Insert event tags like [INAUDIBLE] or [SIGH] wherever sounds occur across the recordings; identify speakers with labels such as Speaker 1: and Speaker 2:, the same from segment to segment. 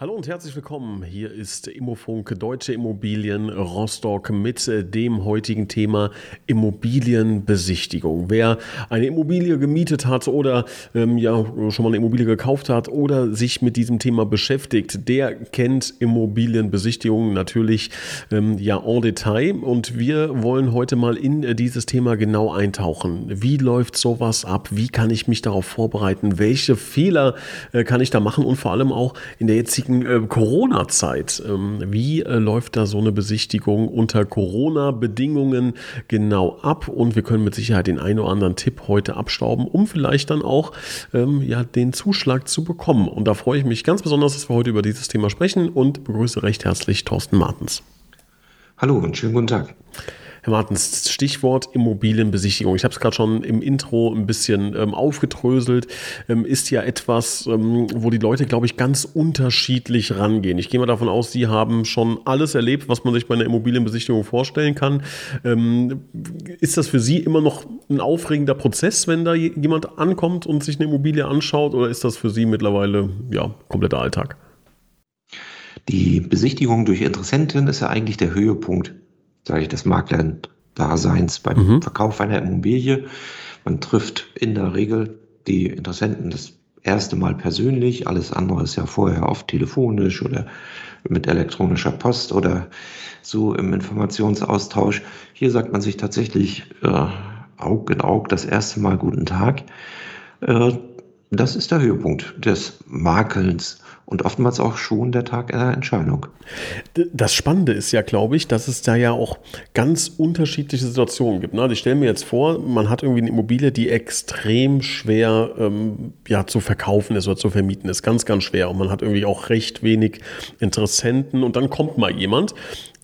Speaker 1: Hallo und herzlich willkommen. Hier ist Immofunk Deutsche Immobilien Rostock mit äh, dem heutigen Thema Immobilienbesichtigung. Wer eine Immobilie gemietet hat oder ähm, ja schon mal eine Immobilie gekauft hat oder sich mit diesem Thema beschäftigt, der kennt Immobilienbesichtigung natürlich ähm, ja en Detail. Und wir wollen heute mal in äh, dieses Thema genau eintauchen. Wie läuft sowas ab? Wie kann ich mich darauf vorbereiten? Welche Fehler äh, kann ich da machen? Und vor allem auch in der jetzigen jetzigen äh, Corona-Zeit. Ähm, wie äh, läuft da so eine Besichtigung unter Corona-Bedingungen genau ab? Und wir können mit Sicherheit den einen oder anderen Tipp heute abstauben, um vielleicht dann auch ähm, ja, den Zuschlag zu bekommen. Und da freue ich mich ganz besonders, dass wir heute über dieses Thema sprechen und begrüße recht herzlich Thorsten Martens.
Speaker 2: Hallo und schönen guten Tag.
Speaker 1: Herr Martens, Stichwort Immobilienbesichtigung. Ich habe es gerade schon im Intro ein bisschen ähm, aufgedröselt. Ähm, ist ja etwas, ähm, wo die Leute, glaube ich, ganz unterschiedlich rangehen. Ich gehe mal davon aus, Sie haben schon alles erlebt, was man sich bei einer Immobilienbesichtigung vorstellen kann. Ähm, ist das für Sie immer noch ein aufregender Prozess, wenn da jemand ankommt und sich eine Immobilie anschaut, oder ist das für Sie mittlerweile ja kompletter Alltag?
Speaker 2: Die Besichtigung durch Interessenten ist ja eigentlich der Höhepunkt sage ich, des Makler-Daseins beim mhm. Verkauf einer Immobilie. Man trifft in der Regel die Interessenten das erste Mal persönlich. Alles andere ist ja vorher oft telefonisch oder mit elektronischer Post oder so im Informationsaustausch. Hier sagt man sich tatsächlich äh, Aug in Aug das erste Mal guten Tag. Äh, das ist der Höhepunkt des Makelns und oftmals auch schon der Tag einer Entscheidung.
Speaker 1: Das Spannende ist ja, glaube ich, dass es da ja auch ganz unterschiedliche Situationen gibt. Also ich stelle mir jetzt vor, man hat irgendwie eine Immobilie, die extrem schwer ähm, ja, zu verkaufen ist oder zu vermieten ist. Ganz, ganz schwer. Und man hat irgendwie auch recht wenig Interessenten. Und dann kommt mal jemand,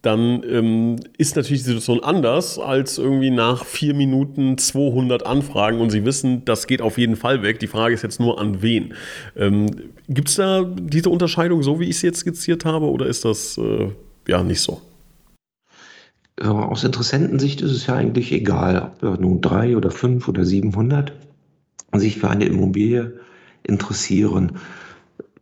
Speaker 1: dann ähm, ist natürlich die Situation anders als irgendwie nach vier Minuten 200 Anfragen und Sie wissen, das geht auf jeden Fall weg. Die Frage ist jetzt nur an wen. Ähm, Gibt es da diese Unterscheidung, so wie ich es jetzt skizziert habe, oder ist das äh, ja nicht so?
Speaker 2: Aus Interessentensicht ist es ja eigentlich egal, ob nun drei oder fünf oder 700 sich für eine Immobilie interessieren.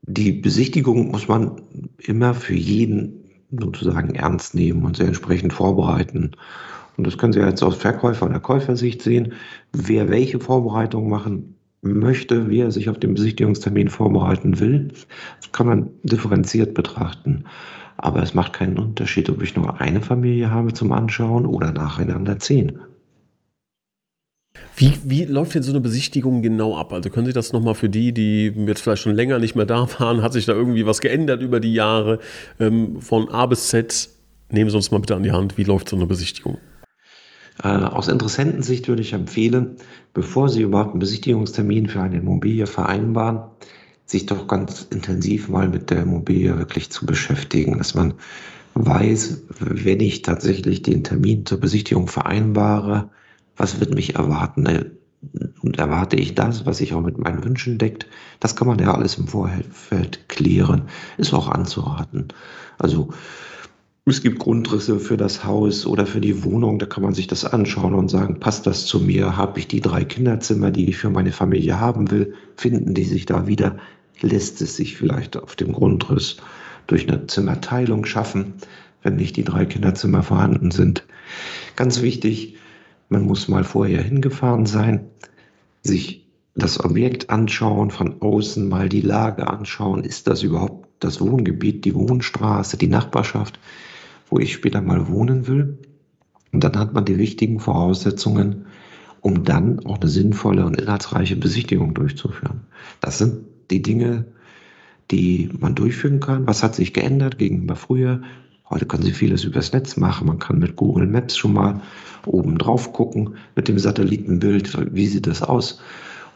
Speaker 2: Die Besichtigung muss man immer für jeden sozusagen ernst nehmen und sehr entsprechend vorbereiten. Und das können Sie jetzt aus Verkäufer- oder Käufersicht sehen. Wer welche Vorbereitungen machen möchte, wie er sich auf den Besichtigungstermin vorbereiten will, kann man differenziert betrachten. Aber es macht keinen Unterschied, ob ich nur eine Familie habe zum Anschauen oder nacheinander zehn.
Speaker 1: Wie, wie läuft denn so eine Besichtigung genau ab? Also können Sie das nochmal für die, die jetzt vielleicht schon länger nicht mehr da waren, hat sich da irgendwie was geändert über die Jahre? Ähm, von A bis Z, nehmen Sie uns mal bitte an die Hand, wie läuft so eine Besichtigung?
Speaker 2: Äh, aus Interessentensicht würde ich empfehlen, bevor Sie überhaupt einen Besichtigungstermin für eine Immobilie vereinbaren, sich doch ganz intensiv mal mit der Immobilie wirklich zu beschäftigen, dass man weiß, wenn ich tatsächlich den Termin zur Besichtigung vereinbare, was wird mich erwarten? Äh, und erwarte ich das, was sich auch mit meinen Wünschen deckt? Das kann man ja alles im Vorfeld klären. Ist auch anzuraten. Also es gibt Grundrisse für das Haus oder für die Wohnung, da kann man sich das anschauen und sagen, passt das zu mir? Habe ich die drei Kinderzimmer, die ich für meine Familie haben will? Finden die sich da wieder? Lässt es sich vielleicht auf dem Grundriss durch eine Zimmerteilung schaffen, wenn nicht die drei Kinderzimmer vorhanden sind? Ganz wichtig, man muss mal vorher hingefahren sein, sich das Objekt anschauen, von außen mal die Lage anschauen. Ist das überhaupt das Wohngebiet, die Wohnstraße, die Nachbarschaft, wo ich später mal wohnen will? Und dann hat man die wichtigen Voraussetzungen, um dann auch eine sinnvolle und inhaltsreiche Besichtigung durchzuführen. Das sind die Dinge, die man durchführen kann. Was hat sich geändert gegenüber früher? Heute können Sie vieles übers Netz machen. Man kann mit Google Maps schon mal oben drauf gucken, mit dem Satellitenbild, wie sieht das aus.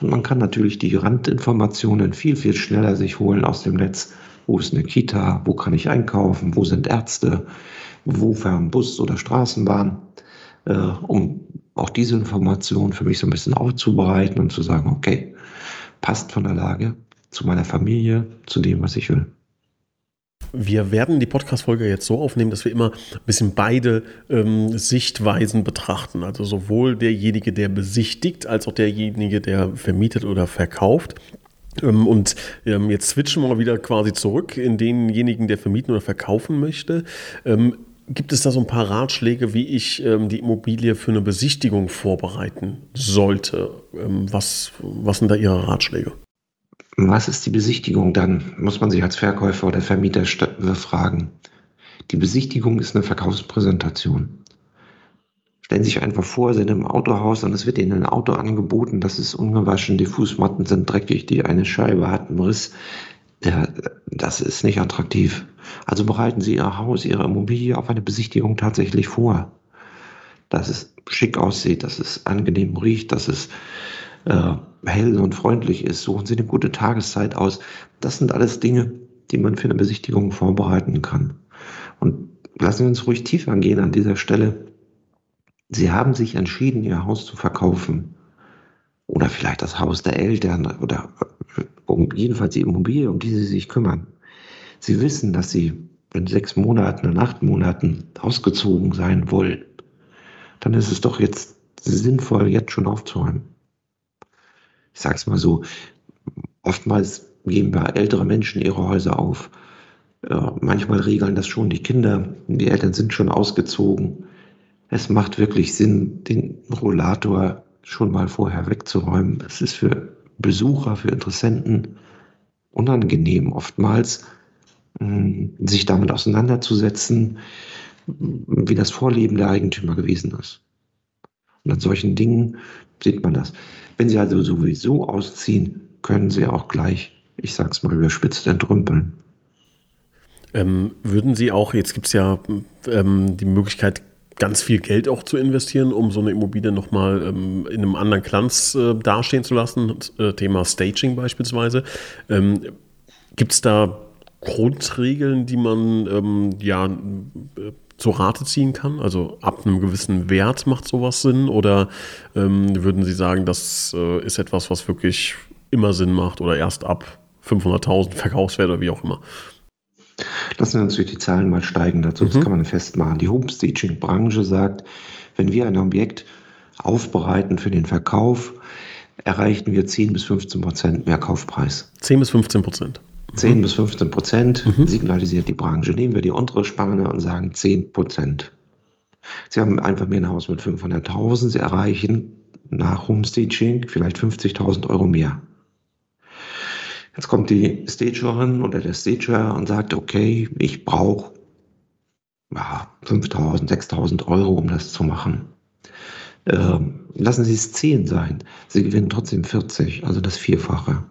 Speaker 2: Und man kann natürlich die Randinformationen viel, viel schneller sich holen aus dem Netz. Wo ist eine Kita? Wo kann ich einkaufen? Wo sind Ärzte? Wo fahren Bus oder Straßenbahn? Äh, um auch diese Informationen für mich so ein bisschen aufzubereiten und zu sagen, okay, passt von der Lage zu meiner Familie, zu dem, was ich will.
Speaker 1: Wir werden die Podcast-Folge jetzt so aufnehmen, dass wir immer ein bisschen beide ähm, Sichtweisen betrachten. Also sowohl derjenige, der besichtigt, als auch derjenige, der vermietet oder verkauft. Ähm, und ähm, jetzt switchen wir mal wieder quasi zurück in denjenigen, der vermieten oder verkaufen möchte. Ähm, gibt es da so ein paar Ratschläge, wie ich ähm, die Immobilie für eine Besichtigung vorbereiten sollte? Ähm, was, was sind da Ihre Ratschläge?
Speaker 2: Was ist die Besichtigung dann? Muss man sich als Verkäufer oder Vermieter fragen. Die Besichtigung ist eine Verkaufspräsentation. Stellen Sie sich einfach vor, Sie sind im Autohaus und es wird Ihnen ein Auto angeboten, das ist ungewaschen, die Fußmatten sind dreckig, die eine Scheibe hat einen Riss. Ja, das ist nicht attraktiv. Also bereiten Sie Ihr Haus, Ihre Immobilie auf eine Besichtigung tatsächlich vor. Dass es schick aussieht, dass es angenehm riecht, dass es äh, hell und freundlich ist. Suchen Sie eine gute Tageszeit aus. Das sind alles Dinge, die man für eine Besichtigung vorbereiten kann. Und lassen wir uns ruhig tiefer gehen an dieser Stelle. Sie haben sich entschieden, Ihr Haus zu verkaufen. Oder vielleicht das Haus der Eltern oder um, jedenfalls die Immobilie, um die Sie sich kümmern. Sie wissen, dass Sie in sechs Monaten, in acht Monaten ausgezogen sein wollen. Dann ist es doch jetzt sinnvoll, jetzt schon aufzuräumen. Ich sage es mal so, oftmals geben wir ältere Menschen ihre Häuser auf. Äh, manchmal regeln das schon die Kinder. Die Eltern sind schon ausgezogen. Es macht wirklich Sinn, den Rollator schon mal vorher wegzuräumen. Es ist für Besucher, für Interessenten unangenehm oftmals, sich damit auseinanderzusetzen, wie das Vorleben der Eigentümer gewesen ist. Und an solchen Dingen sieht man das. Wenn Sie also sowieso ausziehen, können Sie auch gleich, ich sag's mal überspitzt, entrümpeln.
Speaker 1: Ähm, würden Sie auch, jetzt gibt es ja ähm, die Möglichkeit, ganz viel Geld auch zu investieren, um so eine Immobilie nochmal ähm, in einem anderen Glanz äh, dastehen zu lassen. Äh, Thema Staging beispielsweise. Ähm, Gibt es da Grundregeln, die man ähm, ja zur Rate ziehen kann? Also ab einem gewissen Wert macht sowas Sinn? Oder ähm, würden Sie sagen, das äh, ist etwas, was wirklich immer Sinn macht oder erst ab 500.000 Verkaufswert oder wie auch immer?
Speaker 2: Lassen wir uns durch die Zahlen mal steigen dazu. Mhm. Das kann man festmachen. Die Homestaging-Branche sagt, wenn wir ein Objekt aufbereiten für den Verkauf, erreichen wir 10 bis 15 Prozent mehr Kaufpreis.
Speaker 1: 10 bis 15 Prozent.
Speaker 2: 10 mhm. bis 15 Prozent mhm. signalisiert die Branche. Nehmen wir die untere Spanne und sagen 10 Prozent. Sie haben einfach mehr ein Haus mit 500.000. Sie erreichen nach Homestaging vielleicht 50.000 Euro mehr. Jetzt kommt die Stagerin oder der Stager und sagt, okay, ich brauche ja, 5.000, 6.000 Euro, um das zu machen. Ähm, lassen Sie es 10 sein. Sie gewinnen trotzdem 40, also das Vierfache.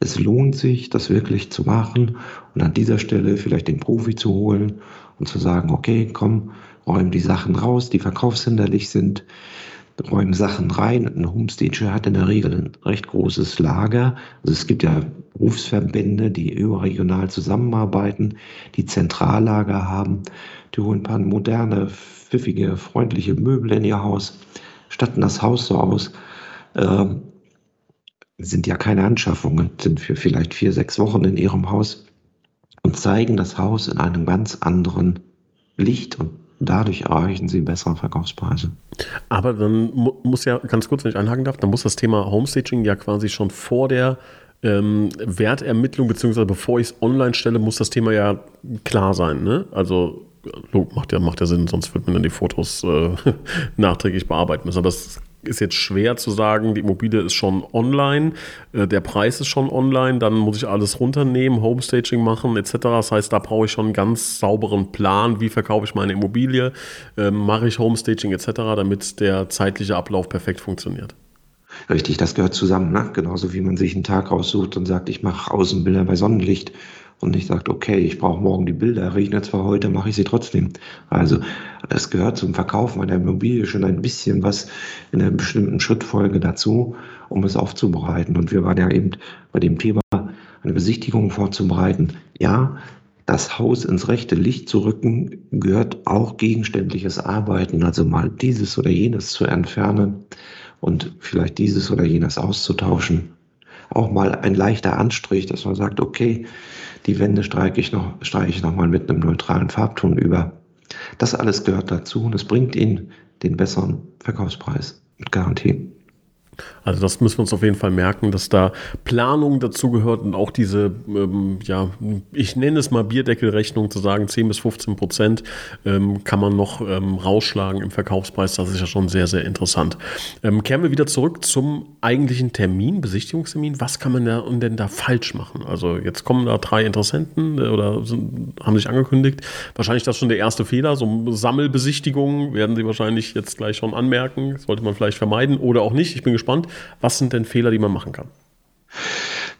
Speaker 2: Es lohnt sich, das wirklich zu machen und an dieser Stelle vielleicht den Profi zu holen und zu sagen, okay, komm, räum die Sachen raus, die verkaufshinderlich sind räumen Sachen rein. Ein Homestager hat in der Regel ein recht großes Lager. Also es gibt ja Berufsverbände, die überregional zusammenarbeiten, die Zentrallager haben. Die holen ein paar moderne, pfiffige, freundliche Möbel in ihr Haus, statten das Haus so aus. Ähm, sind ja keine Anschaffungen, sind für vielleicht vier, sechs Wochen in ihrem Haus und zeigen das Haus in einem ganz anderen Licht und dadurch erreichen sie bessere Verkaufspreise.
Speaker 1: Aber dann mu muss ja, ganz kurz, wenn ich einhaken darf, dann muss das Thema Homestaging ja quasi schon vor der ähm, Wertermittlung, beziehungsweise bevor ich es online stelle, muss das Thema ja klar sein. Ne? Also macht ja, macht ja Sinn, sonst wird man dann die Fotos äh, [LAUGHS] nachträglich bearbeiten müssen. Aber das ist jetzt schwer zu sagen, die Immobilie ist schon online, äh, der Preis ist schon online, dann muss ich alles runternehmen, Homestaging machen etc. Das heißt, da brauche ich schon einen ganz sauberen Plan, wie verkaufe ich meine Immobilie, äh, mache ich Homestaging etc., damit der zeitliche Ablauf perfekt funktioniert.
Speaker 2: Richtig, das gehört zusammen, ne? genauso wie man sich einen Tag raussucht und sagt, ich mache Außenbilder bei Sonnenlicht und nicht sagt, okay, ich brauche morgen die Bilder, regnet zwar heute, mache ich sie trotzdem. Also es gehört zum Verkaufen einer Immobilie schon ein bisschen was in einer bestimmten Schrittfolge dazu, um es aufzubereiten. Und wir waren ja eben bei dem Thema, eine Besichtigung vorzubereiten. Ja, das Haus ins rechte Licht zu rücken, gehört auch gegenständliches Arbeiten, also mal dieses oder jenes zu entfernen und vielleicht dieses oder jenes auszutauschen. Auch mal ein leichter Anstrich, dass man sagt, okay, die Wände streiche ich noch, streiche ich noch mal mit einem neutralen Farbton über. Das alles gehört dazu und es bringt Ihnen den besseren Verkaufspreis mit Garantie.
Speaker 1: Also das müssen wir uns auf jeden Fall merken, dass da Planung dazu gehört und auch diese, ähm, ja, ich nenne es mal Bierdeckelrechnung zu sagen, 10 bis 15 Prozent ähm, kann man noch ähm, rausschlagen im Verkaufspreis. Das ist ja schon sehr, sehr interessant. Ähm, kehren wir wieder zurück zum eigentlichen Termin, Besichtigungstermin. Was kann man da, denn da falsch machen? Also jetzt kommen da drei Interessenten äh, oder sind, haben sich angekündigt. Wahrscheinlich das schon der erste Fehler. So Sammelbesichtigungen werden Sie wahrscheinlich jetzt gleich schon anmerken. Sollte man vielleicht vermeiden oder auch nicht. Ich bin gespannt. Was sind denn Fehler, die man machen kann?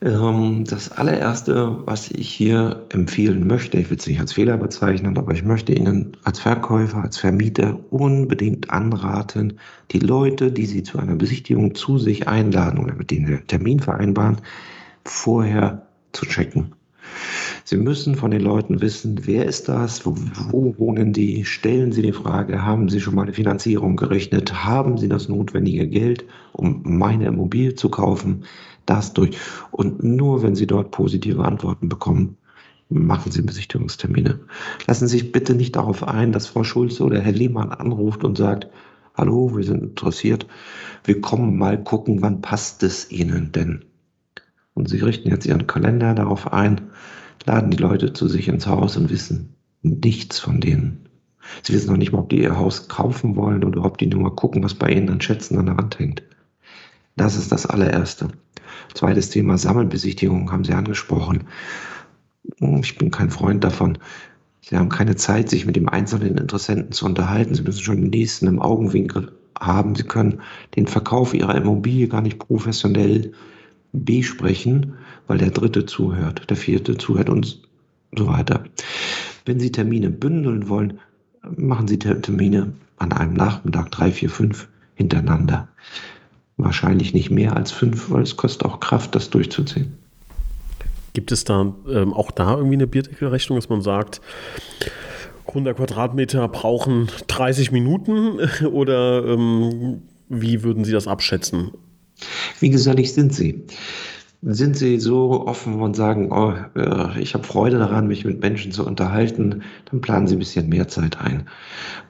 Speaker 2: Ähm, das allererste, was ich hier empfehlen möchte, ich will es nicht als Fehler bezeichnen, aber ich möchte Ihnen als Verkäufer, als Vermieter unbedingt anraten, die Leute, die Sie zu einer Besichtigung zu sich einladen oder mit denen einen Termin vereinbaren, vorher zu checken. Sie müssen von den Leuten wissen, wer ist das, wo, wo, wohnen die, stellen Sie die Frage, haben Sie schon mal eine Finanzierung gerechnet, haben Sie das notwendige Geld, um meine Immobilie zu kaufen, das durch. Und nur wenn Sie dort positive Antworten bekommen, machen Sie Besichtigungstermine. Lassen Sie sich bitte nicht darauf ein, dass Frau Schulze oder Herr Lehmann anruft und sagt, hallo, wir sind interessiert, wir kommen mal gucken, wann passt es Ihnen denn? Und Sie richten jetzt Ihren Kalender darauf ein, laden die Leute zu sich ins Haus und wissen nichts von denen. Sie wissen noch nicht mal, ob die ihr Haus kaufen wollen oder ob die nur mal gucken, was bei ihnen an Schätzen an der Wand hängt. Das ist das allererste. Zweites Thema Sammelbesichtigung haben Sie angesprochen. Ich bin kein Freund davon. Sie haben keine Zeit, sich mit dem einzelnen Interessenten zu unterhalten. Sie müssen schon den nächsten im Augenwinkel haben. Sie können den Verkauf Ihrer Immobilie gar nicht professionell besprechen, weil der dritte zuhört, der vierte zuhört und so weiter. Wenn Sie Termine bündeln wollen, machen Sie Termine an einem Nachmittag, drei, vier, fünf hintereinander. Wahrscheinlich nicht mehr als fünf, weil es kostet auch Kraft, das durchzuziehen.
Speaker 1: Gibt es da ähm, auch da irgendwie eine Bierdeckelrechnung, dass man sagt, 100 Quadratmeter brauchen 30 Minuten [LAUGHS] oder ähm, wie würden Sie das abschätzen?
Speaker 2: Wie gesellig sind Sie? Sind Sie so offen und sagen, oh, äh, ich habe Freude daran, mich mit Menschen zu unterhalten, dann planen Sie ein bisschen mehr Zeit ein.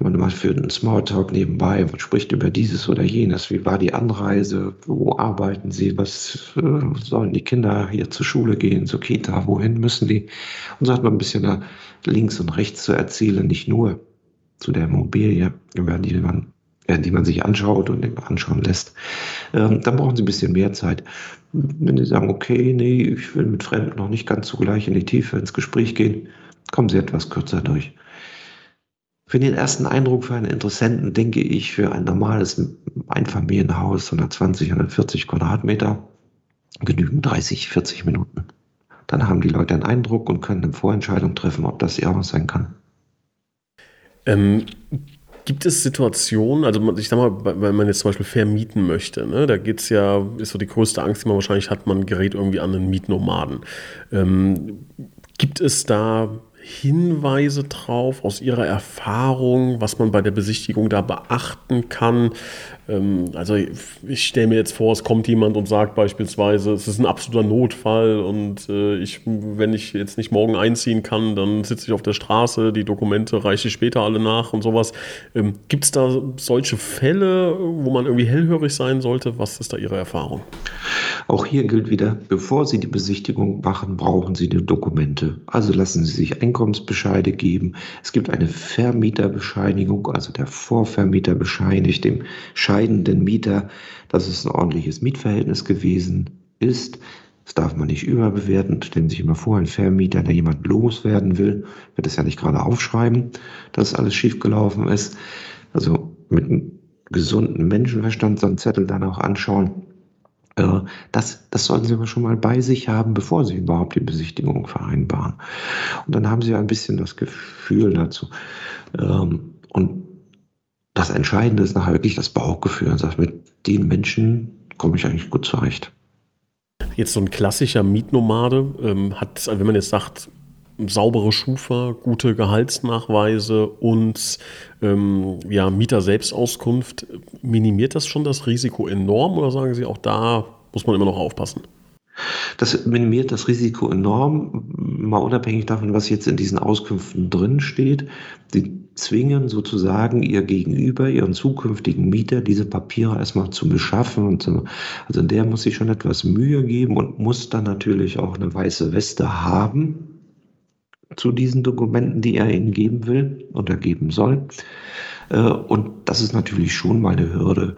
Speaker 2: Man macht für einen Smalltalk nebenbei, man spricht über dieses oder jenes, wie war die Anreise, wo arbeiten Sie, was äh, sollen die Kinder hier zur Schule gehen, zur Kita, wohin müssen die? Und so hat man ein bisschen links und rechts zu erzählen, nicht nur zu der Immobilie, über die man die man sich anschaut und anschauen lässt, ähm, dann brauchen Sie ein bisschen mehr Zeit. Wenn Sie sagen, okay, nee, ich will mit Fremden noch nicht ganz so gleich in die Tiefe ins Gespräch gehen, kommen Sie etwas kürzer durch. Für den ersten Eindruck für einen Interessenten denke ich, für ein normales Einfamilienhaus, 120, 140 Quadratmeter, genügen 30, 40 Minuten. Dann haben die Leute einen Eindruck und können eine Vorentscheidung treffen, ob das ihr Haus sein kann.
Speaker 1: Ähm, Gibt es Situationen, also ich sag mal, wenn man jetzt zum Beispiel vermieten möchte, ne, da geht es ja, ist so die größte Angst, die man wahrscheinlich hat, man gerät irgendwie an einen Mietnomaden. Ähm, gibt es da Hinweise drauf aus Ihrer Erfahrung, was man bei der Besichtigung da beachten kann? Ähm, also ich stelle mir jetzt vor, es kommt jemand und sagt beispielsweise, es ist ein absoluter Notfall und äh, ich, wenn ich jetzt nicht morgen einziehen kann, dann sitze ich auf der Straße, die Dokumente reiche ich später alle nach und sowas. Ähm, Gibt es da solche Fälle, wo man irgendwie hellhörig sein sollte? Was ist da Ihre Erfahrung?
Speaker 2: Auch hier gilt wieder, bevor Sie die Besichtigung machen, brauchen Sie die Dokumente. Also lassen Sie sich Einkommensbescheide geben. Es gibt eine Vermieterbescheinigung, also der Vorvermieter bescheinigt dem scheidenden Mieter, dass es ein ordentliches Mietverhältnis gewesen ist. Das darf man nicht überbewerten. Stellen Sie sich immer vor, ein Vermieter, der jemand loswerden will, wird es ja nicht gerade aufschreiben, dass alles schiefgelaufen ist. Also mit einem gesunden Menschenverstand so einen Zettel dann auch anschauen äh, das, das sollten Sie aber schon mal bei sich haben, bevor Sie überhaupt die Besichtigung vereinbaren. Und dann haben Sie ein bisschen das Gefühl dazu. Ähm, und das Entscheidende ist nachher wirklich das Bauchgefühl. Und sagt, mit den Menschen komme ich eigentlich gut zurecht.
Speaker 1: Jetzt so ein klassischer Mietnomade ähm, hat, wenn man jetzt sagt, saubere Schufa, gute Gehaltsnachweise und ähm, ja, Mieter-Selbstauskunft. Minimiert das schon das Risiko enorm oder sagen Sie, auch da muss man immer noch aufpassen?
Speaker 2: Das minimiert das Risiko enorm, mal unabhängig davon, was jetzt in diesen Auskünften drin steht. Sie zwingen sozusagen ihr Gegenüber, ihren zukünftigen Mieter, diese Papiere erstmal zu beschaffen. Und zu, also der muss sich schon etwas Mühe geben und muss dann natürlich auch eine weiße Weste haben zu diesen Dokumenten, die er ihnen geben will oder geben soll. Äh, und das ist natürlich schon mal eine Hürde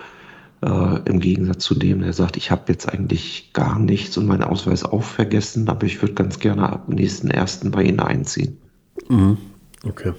Speaker 2: äh, im Gegensatz zu dem, der sagt, ich habe jetzt eigentlich gar nichts und meinen Ausweis auch vergessen, aber ich würde ganz gerne ab nächsten ersten bei Ihnen einziehen.
Speaker 1: Mhm. Okay.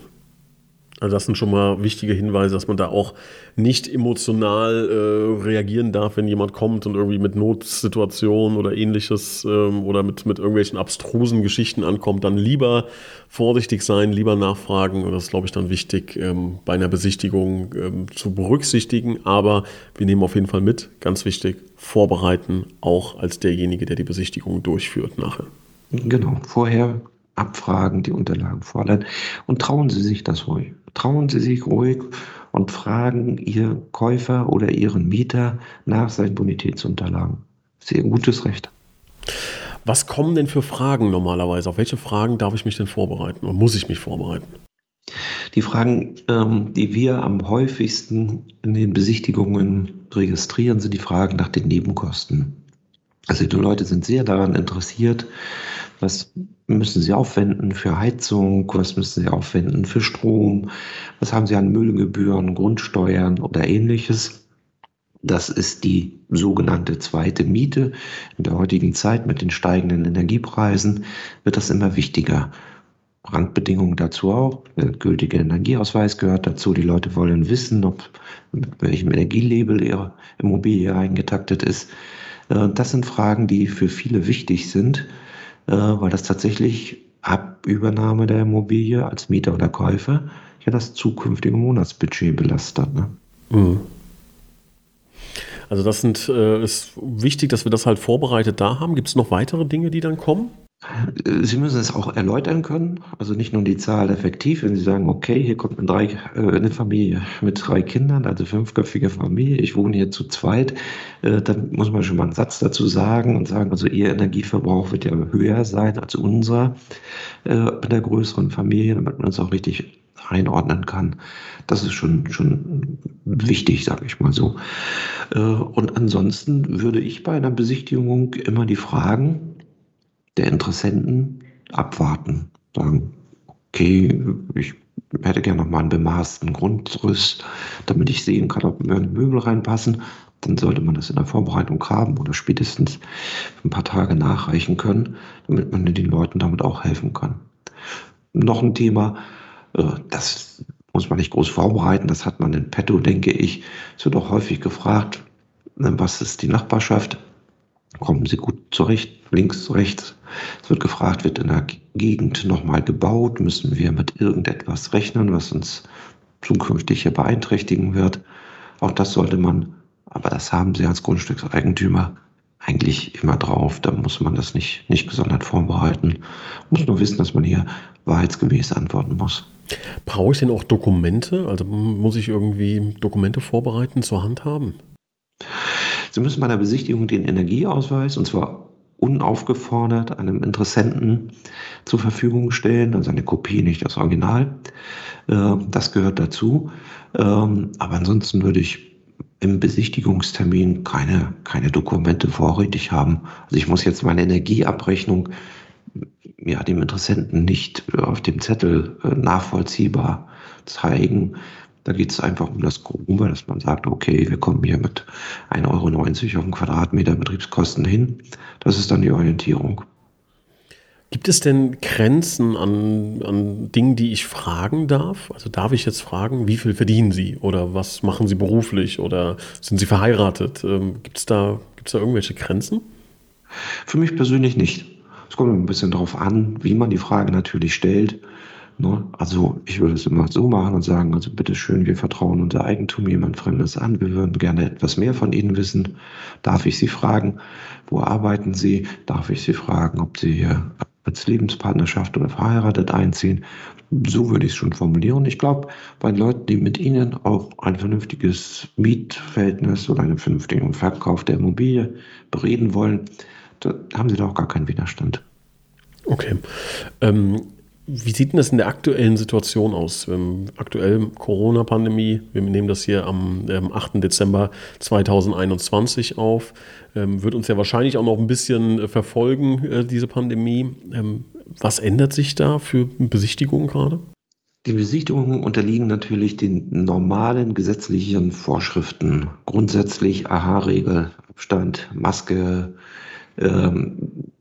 Speaker 1: Also das sind schon mal wichtige Hinweise, dass man da auch nicht emotional äh, reagieren darf, wenn jemand kommt und irgendwie mit Notsituationen oder ähnliches ähm, oder mit, mit irgendwelchen abstrusen Geschichten ankommt. Dann lieber vorsichtig sein, lieber nachfragen. Und das ist, glaube ich, dann wichtig, ähm, bei einer Besichtigung ähm, zu berücksichtigen. Aber wir nehmen auf jeden Fall mit, ganz wichtig, vorbereiten, auch als derjenige, der die Besichtigung durchführt nachher.
Speaker 2: Genau, vorher abfragen, die Unterlagen fordern und trauen Sie sich das ruhig. Trauen Sie sich ruhig und fragen Ihr Käufer oder Ihren Mieter nach seinen Bonitätsunterlagen. Sehr gutes Recht.
Speaker 1: Was kommen denn für Fragen normalerweise? Auf welche Fragen darf ich mich denn vorbereiten oder muss ich mich vorbereiten?
Speaker 2: Die Fragen, ähm, die wir am häufigsten in den Besichtigungen registrieren, sind die Fragen nach den Nebenkosten. Also die Leute sind sehr daran interessiert, was müssen sie aufwenden für Heizung, was müssen sie aufwenden für Strom, was haben sie an Müllgebühren, Grundsteuern oder ähnliches. Das ist die sogenannte zweite Miete. In der heutigen Zeit mit den steigenden Energiepreisen wird das immer wichtiger. Randbedingungen dazu auch. Der gültige Energieausweis gehört dazu. Die Leute wollen wissen, ob mit welchem Energielabel ihre Immobilie eingetaktet ist. Äh, das sind Fragen, die für viele wichtig sind weil das tatsächlich ab Übernahme der Immobilie als Mieter oder Käufer ja das zukünftige Monatsbudget belastet. Ne? Mhm.
Speaker 1: Also das sind, äh, ist wichtig, dass wir das halt vorbereitet da haben. Gibt es noch weitere Dinge, die dann kommen?
Speaker 2: Sie müssen es auch erläutern können, also nicht nur die Zahl effektiv, wenn Sie sagen, okay, hier kommt eine, drei, äh, eine Familie mit drei Kindern, also fünfköpfige Familie, ich wohne hier zu zweit, äh, dann muss man schon mal einen Satz dazu sagen und sagen, also Ihr Energieverbrauch wird ja höher sein als unser äh, bei der größeren Familie, damit man es auch richtig einordnen kann. Das ist schon, schon wichtig, sage ich mal so. Und ansonsten würde ich bei einer Besichtigung immer die Fragen der Interessenten abwarten. Sagen, okay, ich hätte gerne noch mal einen bemaßten Grundriss, damit ich sehen kann, ob mir Möbel reinpassen. Dann sollte man das in der Vorbereitung haben oder spätestens ein paar Tage nachreichen können, damit man den Leuten damit auch helfen kann. Noch ein Thema, äh, das muss man nicht groß vorbereiten, das hat man in petto, denke ich. Es wird auch häufig gefragt, was ist die Nachbarschaft? Kommen Sie gut zurecht? Links, rechts. Es wird gefragt, wird in der Gegend nochmal gebaut? Müssen wir mit irgendetwas rechnen, was uns zukünftig hier beeinträchtigen wird? Auch das sollte man, aber das haben Sie als Grundstückseigentümer eigentlich immer drauf. Da muss man das nicht, nicht gesondert vorbehalten. Muss nur wissen, dass man hier wahrheitsgemäß antworten muss.
Speaker 1: Brauche ich denn auch Dokumente? Also muss ich irgendwie Dokumente vorbereiten, zur Hand haben?
Speaker 2: Sie müssen bei der Besichtigung den Energieausweis, und zwar unaufgefordert einem Interessenten zur Verfügung stellen, also eine Kopie, nicht das Original. Ähm, das gehört dazu. Ähm, aber ansonsten würde ich im Besichtigungstermin keine, keine Dokumente vorrätig haben. Also ich muss jetzt meine Energieabrechnung ja, dem Interessenten nicht auf dem Zettel äh, nachvollziehbar zeigen. Da geht es einfach um das Grobe, dass man sagt, okay, wir kommen hier mit 1,90 Euro auf den Quadratmeter Betriebskosten hin. Das ist dann die Orientierung.
Speaker 1: Gibt es denn Grenzen an, an Dingen, die ich fragen darf? Also darf ich jetzt fragen, wie viel verdienen Sie oder was machen Sie beruflich oder sind Sie verheiratet? Ähm, Gibt es da, gibt's da irgendwelche Grenzen?
Speaker 2: Für mich persönlich nicht. Es kommt ein bisschen darauf an, wie man die Frage natürlich stellt. Ne? Also ich würde es immer so machen und sagen, also bitteschön, wir vertrauen unser Eigentum jemand Fremdes an, wir würden gerne etwas mehr von Ihnen wissen. Darf ich Sie fragen, wo arbeiten Sie? Darf ich Sie fragen, ob Sie hier als Lebenspartnerschaft oder verheiratet einziehen? So würde ich es schon formulieren. Ich glaube, bei Leuten, die mit Ihnen auch ein vernünftiges Mietverhältnis oder einen vernünftigen Verkauf der Immobilie bereden wollen, da haben sie doch gar keinen Widerstand.
Speaker 1: Okay. Ähm, wie sieht denn das in der aktuellen Situation aus? Ähm, aktuell Corona-Pandemie, wir nehmen das hier am ähm, 8. Dezember 2021 auf, ähm, wird uns ja wahrscheinlich auch noch ein bisschen äh, verfolgen, äh, diese Pandemie. Ähm, was ändert sich da für Besichtigungen gerade?
Speaker 2: Die Besichtigungen unterliegen natürlich den normalen gesetzlichen Vorschriften. Grundsätzlich AHA-Regel, Abstand, Maske, ähm,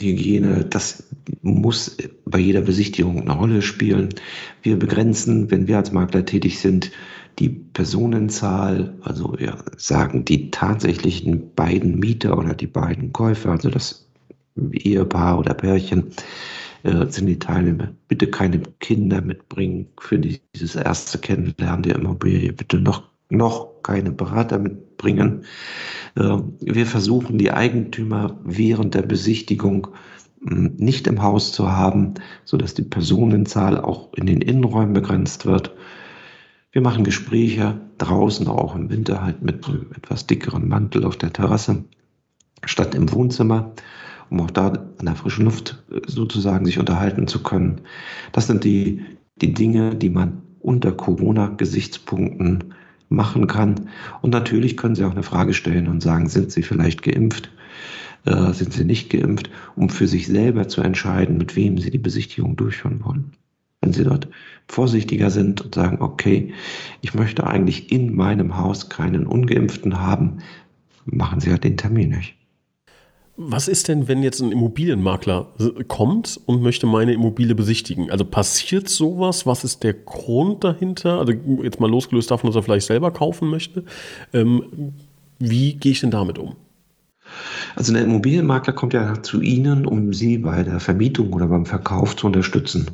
Speaker 2: Hygiene, das muss bei jeder Besichtigung eine Rolle spielen. Wir begrenzen, wenn wir als Makler tätig sind, die Personenzahl, also wir sagen die tatsächlichen beiden Mieter oder die beiden Käufer, also das Ehepaar oder Pärchen, äh, sind die Teilnehmer. Bitte keine Kinder mitbringen für dieses erste Kennenlernen der Immobilie. Bitte noch, noch keine Berater mitbringen. Äh, wir versuchen die Eigentümer während der Besichtigung hm, nicht im Haus zu haben, sodass die Personenzahl auch in den Innenräumen begrenzt wird. Wir machen Gespräche draußen, auch im Winter halt mit einem etwas dickeren Mantel auf der Terrasse, statt im Wohnzimmer um auch da an der frischen Luft äh, sozusagen sich unterhalten zu können. Das sind die, die Dinge, die man unter Corona-Gesichtspunkten machen kann. Und natürlich können Sie auch eine Frage stellen und sagen, sind Sie vielleicht geimpft? Äh, sind Sie nicht geimpft? Um für sich selber zu entscheiden, mit wem Sie die Besichtigung durchführen wollen. Wenn Sie dort vorsichtiger sind und sagen, okay, ich möchte eigentlich in meinem Haus keinen Ungeimpften haben, machen Sie halt den Termin nicht.
Speaker 1: Was ist denn, wenn jetzt ein Immobilienmakler kommt und möchte meine Immobilie besichtigen? Also passiert sowas? Was ist der Grund dahinter? Also jetzt mal losgelöst davon, dass er vielleicht selber kaufen möchte. Ähm, wie gehe ich denn damit um?
Speaker 2: Also der Immobilienmakler kommt ja zu Ihnen, um Sie bei der Vermietung oder beim Verkauf zu unterstützen.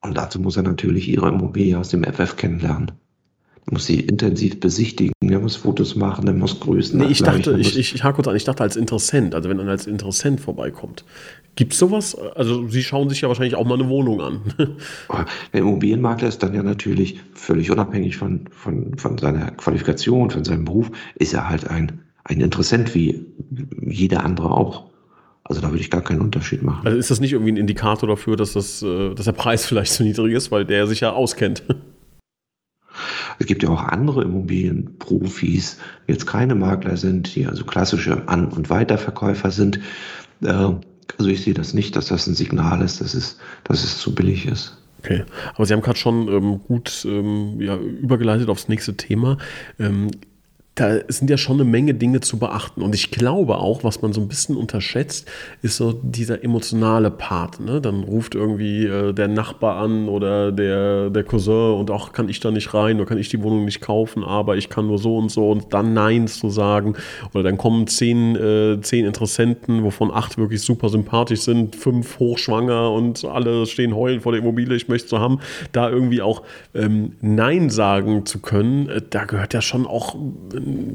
Speaker 2: Und dazu muss er natürlich Ihre Immobilie aus dem FF kennenlernen muss sie intensiv besichtigen, der muss Fotos machen, der muss Größen.
Speaker 1: Nee, ich dachte, ich, ich, ich hake kurz an, ich dachte als Interessent, also wenn man als Interessent vorbeikommt. Gibt es sowas? Also Sie schauen sich ja wahrscheinlich auch mal eine Wohnung an. [LAUGHS]
Speaker 2: Der Immobilienmakler ist dann ja natürlich völlig unabhängig von, von, von seiner Qualifikation, von seinem Beruf, ist er halt ein, ein Interessent wie jeder andere auch. Also da würde ich gar keinen Unterschied machen.
Speaker 1: Also ist das nicht irgendwie ein Indikator dafür, dass, das, äh, dass der Preis [LAUGHS] vielleicht zu niedrig ist, weil der sich ja auskennt?
Speaker 2: Es gibt ja auch andere Immobilienprofis, die jetzt keine Makler sind, die also klassische An- und Weiterverkäufer sind. Äh, also ich sehe das nicht, dass das ein Signal ist, dass es, dass es zu billig ist.
Speaker 1: Okay, aber Sie haben gerade schon ähm, gut ähm, ja, übergeleitet aufs nächste Thema. Ähm, da sind ja schon eine Menge Dinge zu beachten. Und ich glaube auch, was man so ein bisschen unterschätzt, ist so dieser emotionale Part. Ne? Dann ruft irgendwie äh, der Nachbar an oder der, der Cousin und auch kann ich da nicht rein oder kann ich die Wohnung nicht kaufen, aber ich kann nur so und so und dann Nein zu sagen. Oder dann kommen zehn, äh, zehn Interessenten, wovon acht wirklich super sympathisch sind, fünf hochschwanger und alle stehen heulen vor der Immobilie, ich möchte sie haben. Da irgendwie auch ähm, Nein sagen zu können, äh, da gehört ja schon auch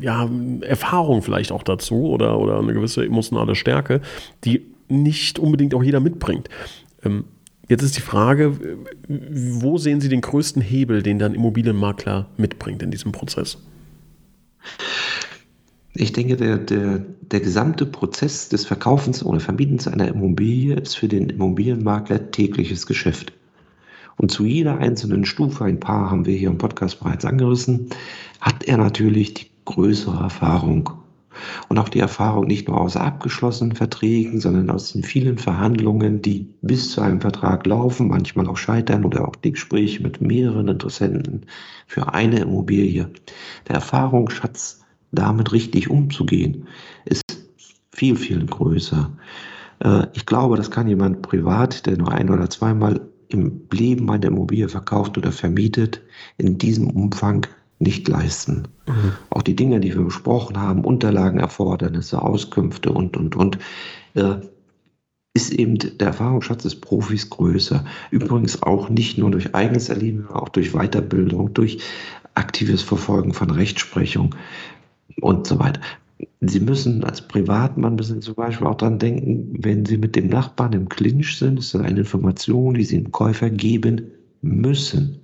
Speaker 1: ja, Erfahrung vielleicht auch dazu oder, oder eine gewisse emotionale Stärke, die nicht unbedingt auch jeder mitbringt. Ähm, jetzt ist die Frage, wo sehen Sie den größten Hebel, den dann Immobilienmakler mitbringt in diesem Prozess?
Speaker 2: Ich denke, der, der, der gesamte Prozess des Verkaufens oder Vermietens einer Immobilie ist für den Immobilienmakler tägliches Geschäft. Und zu jeder einzelnen Stufe, ein paar haben wir hier im Podcast bereits angerissen, hat er natürlich die größere Erfahrung. Und auch die Erfahrung nicht nur aus abgeschlossenen Verträgen, sondern aus den vielen Verhandlungen, die bis zu einem Vertrag laufen, manchmal auch scheitern oder auch die Gespräche mit mehreren Interessenten für eine Immobilie. Der Erfahrungsschatz, damit richtig umzugehen, ist viel, viel größer. Äh, ich glaube, das kann jemand privat, der nur ein oder zweimal im Leben eine Immobilie verkauft oder vermietet, in diesem Umfang nicht leisten. Mhm. Auch die Dinge, die wir besprochen haben, Unterlagenerfordernisse, Auskünfte und, und, und, äh, ist eben der Erfahrungsschatz des Profis größer. Übrigens auch nicht nur durch eigenes Erleben, auch durch Weiterbildung, durch aktives Verfolgen von Rechtsprechung und so weiter. Sie müssen als Privatmann müssen zum Beispiel auch daran denken, wenn Sie mit dem Nachbarn im Clinch sind, ist das eine Information, die Sie dem Käufer geben müssen.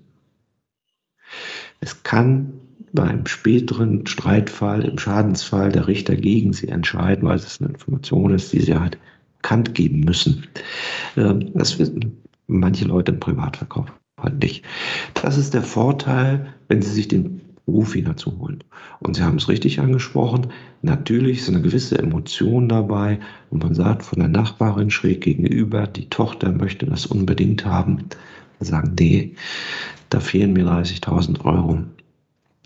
Speaker 2: Es kann beim späteren Streitfall, im Schadensfall der Richter gegen sie entscheiden, weil es eine Information ist, die sie halt bekannt geben müssen. Ähm, das wissen manche Leute im Privatverkauf halt nicht. Das ist der Vorteil, wenn Sie sich den Profi dazu holen. Und Sie haben es richtig angesprochen, natürlich ist eine gewisse Emotion dabei und man sagt von der Nachbarin schräg gegenüber, die Tochter möchte das unbedingt haben. Sagen, nee, da fehlen mir 30.000 Euro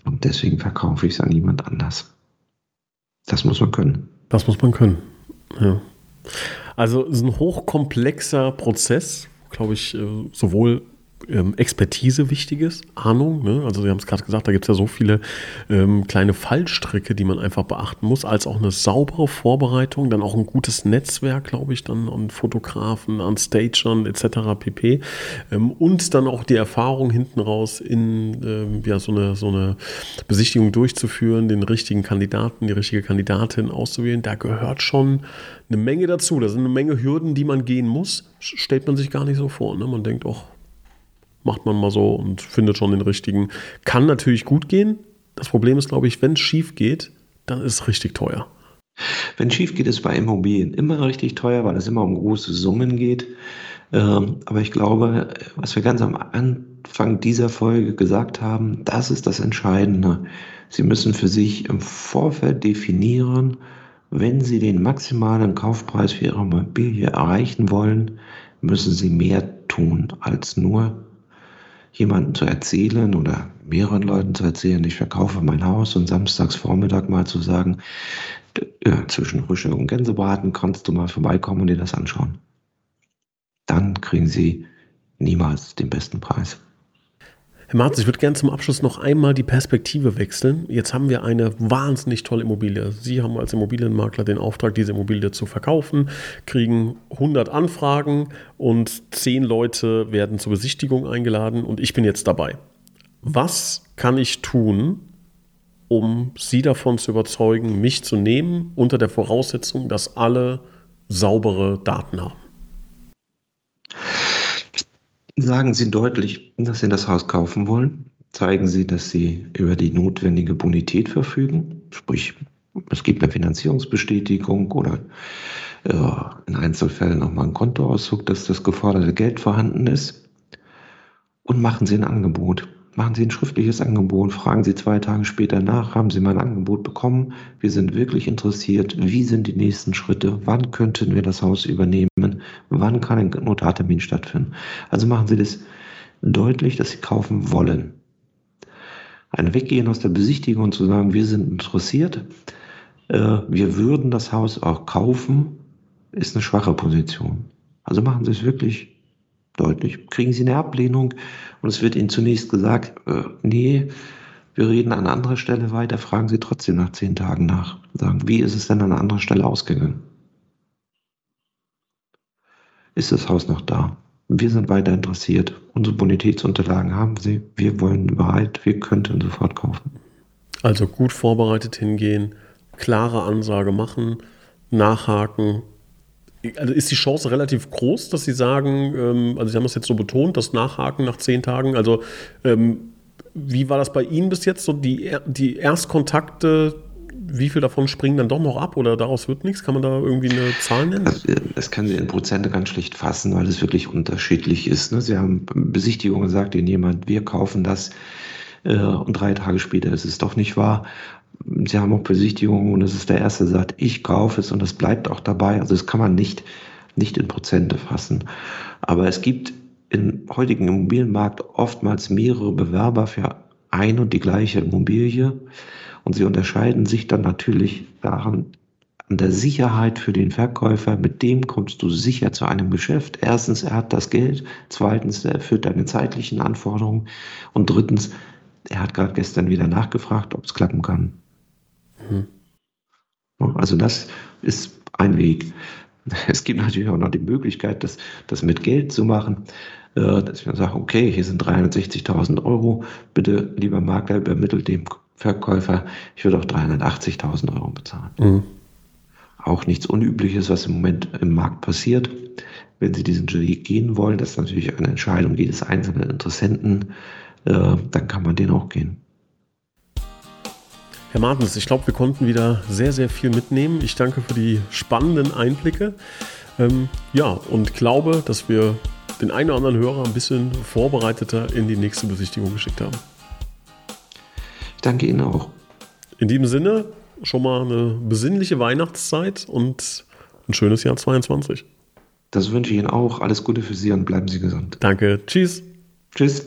Speaker 2: und deswegen verkaufe ich es an jemand anders. Das muss man können.
Speaker 1: Das muss man können, ja. Also es ist ein hochkomplexer Prozess, glaube ich, äh, sowohl Expertise wichtig ist, Ahnung. Ne? Also Sie haben es gerade gesagt, da gibt es ja so viele ähm, kleine Fallstricke, die man einfach beachten muss, als auch eine saubere Vorbereitung, dann auch ein gutes Netzwerk, glaube ich, dann an Fotografen, an Stagern etc. pp. Ähm, und dann auch die Erfahrung hinten raus in ähm, ja, so, eine, so eine Besichtigung durchzuführen, den richtigen Kandidaten, die richtige Kandidatin auszuwählen. Da gehört schon eine Menge dazu. Da sind eine Menge Hürden, die man gehen muss. Stellt man sich gar nicht so vor. Ne? Man denkt, auch macht man mal so und findet schon den richtigen. Kann natürlich gut gehen. Das Problem ist, glaube ich, wenn es schief geht, dann ist es richtig teuer.
Speaker 2: Wenn schief geht, ist bei Immobilien immer richtig teuer, weil es immer um große Summen geht. Ähm, aber ich glaube, was wir ganz am Anfang dieser Folge gesagt haben, das ist das Entscheidende. Sie müssen für sich im Vorfeld definieren, wenn Sie den maximalen Kaufpreis für Ihre Immobilie erreichen wollen, müssen Sie mehr tun als nur jemandem zu erzählen oder mehreren Leuten zu erzählen, ich verkaufe mein Haus und samstags Vormittag mal zu sagen, ja, zwischen Rüsche und Gänsebraten kannst du mal vorbeikommen und dir das anschauen. Dann kriegen sie niemals den besten Preis.
Speaker 1: Herr Marz, ich würde gerne zum Abschluss noch einmal die Perspektive wechseln. Jetzt haben wir eine wahnsinnig tolle Immobilie. Sie haben als Immobilienmakler den Auftrag, diese Immobilie zu verkaufen, kriegen 100 Anfragen und 10 Leute werden zur Besichtigung eingeladen und ich bin jetzt dabei. Was kann ich tun, um Sie davon zu überzeugen, mich zu nehmen, unter der Voraussetzung, dass alle saubere Daten haben?
Speaker 2: Sagen Sie deutlich, dass Sie das Haus kaufen wollen. Zeigen Sie, dass Sie über die notwendige Bonität verfügen. Sprich, es gibt eine Finanzierungsbestätigung oder äh, in Einzelfällen auch mal einen Kontoauszug, dass das geforderte Geld vorhanden ist. Und machen Sie ein Angebot. Machen Sie ein schriftliches Angebot, fragen Sie zwei Tage später nach, haben Sie mein Angebot bekommen? Wir sind wirklich interessiert. Wie sind die nächsten Schritte? Wann könnten wir das Haus übernehmen? Wann kann ein Notartermin stattfinden? Also machen Sie das deutlich, dass Sie kaufen wollen. Ein Weggehen aus der Besichtigung und zu sagen, wir sind interessiert, äh, wir würden das Haus auch kaufen, ist eine schwache Position. Also machen Sie es wirklich deutlich. Kriegen Sie eine Ablehnung und es wird Ihnen zunächst gesagt, äh, nee, wir reden an anderer Stelle weiter, fragen Sie trotzdem nach zehn Tagen nach. Sagen, wie ist es denn an einer anderen Stelle ausgegangen? Ist das Haus noch da? Wir sind weiter interessiert. Unsere Bonitätsunterlagen haben Sie. Wir wollen bereit. Wir könnten sofort kaufen.
Speaker 1: Also gut vorbereitet hingehen, klare Ansage machen, nachhaken, also ist die Chance relativ groß, dass Sie sagen, ähm, also Sie haben das jetzt so betont, das Nachhaken nach zehn Tagen, also ähm, wie war das bei Ihnen bis jetzt, so die, die Erstkontakte, wie viel davon springen dann doch noch ab oder daraus wird nichts? Kann man da irgendwie eine Zahl nennen? Das,
Speaker 2: das können Sie in Prozente ganz schlicht fassen, weil es wirklich unterschiedlich ist. Ne? Sie haben Besichtigungen gesagt, Ihnen jemand, wir kaufen das äh, und drei Tage später ist es doch nicht wahr. Sie haben auch Besichtigungen und es ist der Erste, der sagt, ich kaufe es und es bleibt auch dabei. Also das kann man nicht, nicht in Prozente fassen. Aber es gibt im heutigen Immobilienmarkt oftmals mehrere Bewerber für ein und die gleiche Immobilie. Und sie unterscheiden sich dann natürlich daran, an der Sicherheit für den Verkäufer. Mit dem kommst du sicher zu einem Geschäft. Erstens, er hat das Geld. Zweitens, er erfüllt deine zeitlichen Anforderungen. Und drittens, er hat gerade gestern wieder nachgefragt, ob es klappen kann. Mhm. Also das ist ein Weg. [LAUGHS] Es gibt natürlich auch noch die Möglichkeit, das, das mit Geld zu machen, äh, dass wir sagen, okay, hier sind 360.000 Euro, bitte, lieber Makler, übermittelt dem Verkäufer, ich würde auch 380.000 Euro bezahlen. Mhm. Auch nichts Unübliches, was im Moment im Markt passiert. Wenn Sie diesen Weg gehen wollen, das ist natürlich eine Entscheidung jedes einzelnen Interessenten, äh, dann kann man den auch gehen.
Speaker 1: Herr Martens, ich glaube, wir konnten wieder sehr, sehr viel mitnehmen. Ich danke für die spannenden Einblicke. Ähm, ja, und glaube, dass wir den einen oder anderen Hörer ein bisschen vorbereiteter in die nächste Besichtigung geschickt haben.
Speaker 2: Ich danke Ihnen auch.
Speaker 1: In diesem Sinne schon mal eine besinnliche Weihnachtszeit und ein schönes Jahr 22.
Speaker 2: Das wünsche ich Ihnen auch. Alles Gute für Sie und bleiben Sie gesund.
Speaker 1: Danke. Tschüss.
Speaker 2: Tschüss.